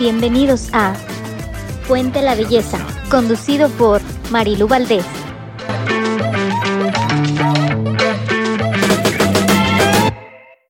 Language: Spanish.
Bienvenidos a Fuente la Belleza, conducido por Marilu Valdés.